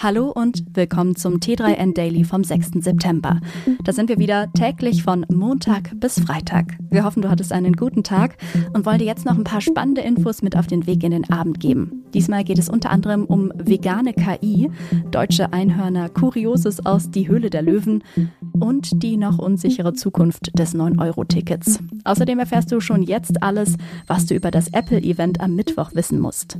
Hallo und willkommen zum T3N Daily vom 6. September. Da sind wir wieder täglich von Montag bis Freitag. Wir hoffen, du hattest einen guten Tag und wollen dir jetzt noch ein paar spannende Infos mit auf den Weg in den Abend geben. Diesmal geht es unter anderem um vegane KI, deutsche Einhörner, Kurioses aus Die Höhle der Löwen und die noch unsichere Zukunft des 9-Euro-Tickets. Außerdem erfährst du schon jetzt alles, was du über das Apple-Event am Mittwoch wissen musst.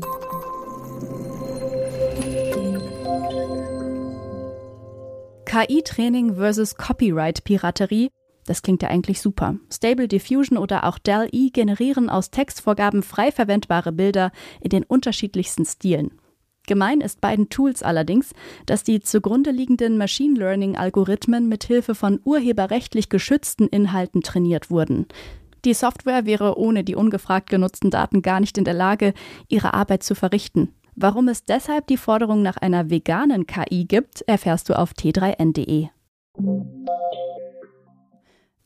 KI-Training versus Copyright-Piraterie. Das klingt ja eigentlich super. Stable Diffusion oder auch DAL-E generieren aus Textvorgaben frei verwendbare Bilder in den unterschiedlichsten Stilen. Gemein ist beiden Tools allerdings, dass die zugrunde liegenden Machine Learning-Algorithmen mit Hilfe von urheberrechtlich geschützten Inhalten trainiert wurden. Die Software wäre ohne die ungefragt genutzten Daten gar nicht in der Lage, ihre Arbeit zu verrichten. Warum es deshalb die Forderung nach einer veganen KI gibt, erfährst du auf t3n.de.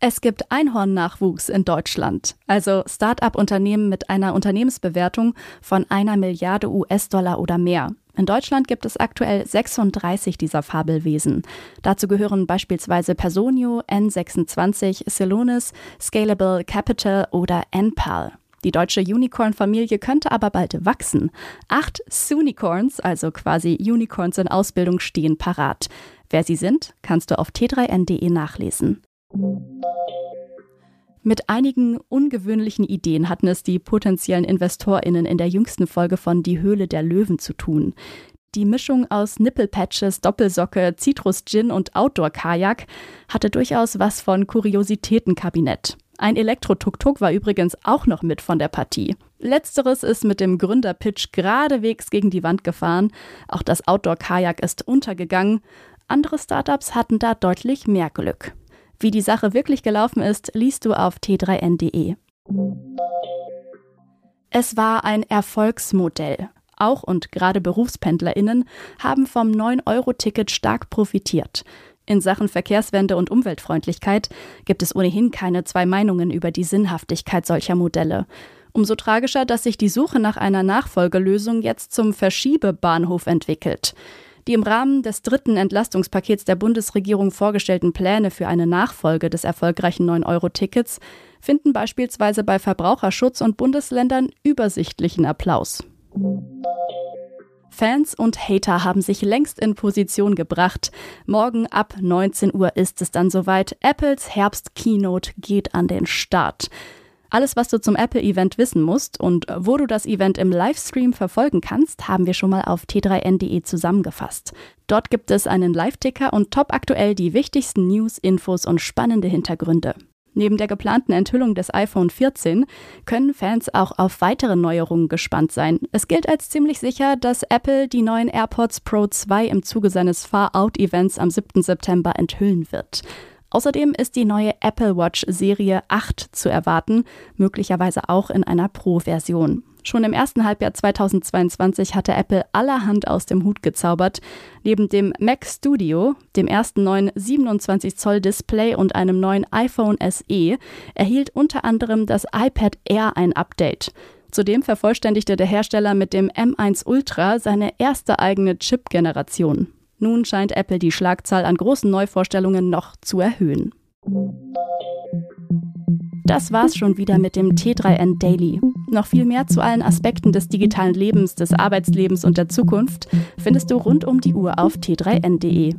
Es gibt Einhornnachwuchs in Deutschland, also Start-up-Unternehmen mit einer Unternehmensbewertung von einer Milliarde US-Dollar oder mehr. In Deutschland gibt es aktuell 36 dieser Fabelwesen. Dazu gehören beispielsweise Personio, N26, Celonis, Scalable Capital oder NPAL. Die deutsche Unicorn-Familie könnte aber bald wachsen. Acht Sunicorns, also quasi Unicorns in Ausbildung, stehen parat. Wer sie sind, kannst du auf t3n.de nachlesen. Mit einigen ungewöhnlichen Ideen hatten es die potenziellen InvestorInnen in der jüngsten Folge von Die Höhle der Löwen zu tun. Die Mischung aus Nippelpatches, Doppelsocke, Zitrus-Gin und Outdoor-Kajak hatte durchaus was von Kuriositätenkabinett. Ein Elektro-Tuk-Tuk war übrigens auch noch mit von der Partie. Letzteres ist mit dem Gründerpitch geradewegs gegen die Wand gefahren. Auch das Outdoor-Kajak ist untergegangen. Andere Startups hatten da deutlich mehr Glück. Wie die Sache wirklich gelaufen ist, liest du auf t3n.de. Es war ein Erfolgsmodell. Auch und gerade BerufspendlerInnen haben vom 9-Euro-Ticket stark profitiert. In Sachen Verkehrswende und Umweltfreundlichkeit gibt es ohnehin keine zwei Meinungen über die Sinnhaftigkeit solcher Modelle. Umso tragischer, dass sich die Suche nach einer Nachfolgelösung jetzt zum Verschiebebahnhof entwickelt. Die im Rahmen des dritten Entlastungspakets der Bundesregierung vorgestellten Pläne für eine Nachfolge des erfolgreichen 9-Euro-Tickets finden beispielsweise bei Verbraucherschutz und Bundesländern übersichtlichen Applaus. Fans und Hater haben sich längst in Position gebracht. Morgen ab 19 Uhr ist es dann soweit. Apples Herbst-Keynote geht an den Start. Alles, was du zum Apple-Event wissen musst und wo du das Event im Livestream verfolgen kannst, haben wir schon mal auf t3n.de zusammengefasst. Dort gibt es einen Live-Ticker und top aktuell die wichtigsten News, Infos und spannende Hintergründe. Neben der geplanten Enthüllung des iPhone 14 können Fans auch auf weitere Neuerungen gespannt sein. Es gilt als ziemlich sicher, dass Apple die neuen AirPods Pro 2 im Zuge seines Far-Out-Events am 7. September enthüllen wird. Außerdem ist die neue Apple Watch Serie 8 zu erwarten, möglicherweise auch in einer Pro-Version. Schon im ersten Halbjahr 2022 hatte Apple allerhand aus dem Hut gezaubert. Neben dem Mac Studio, dem ersten neuen 27 Zoll Display und einem neuen iPhone SE erhielt unter anderem das iPad Air ein Update. Zudem vervollständigte der Hersteller mit dem M1 Ultra seine erste eigene Chip-Generation. Nun scheint Apple die Schlagzahl an großen Neuvorstellungen noch zu erhöhen. Das war's schon wieder mit dem T3N Daily. Noch viel mehr zu allen Aspekten des digitalen Lebens, des Arbeitslebens und der Zukunft findest du rund um die Uhr auf t3n.de.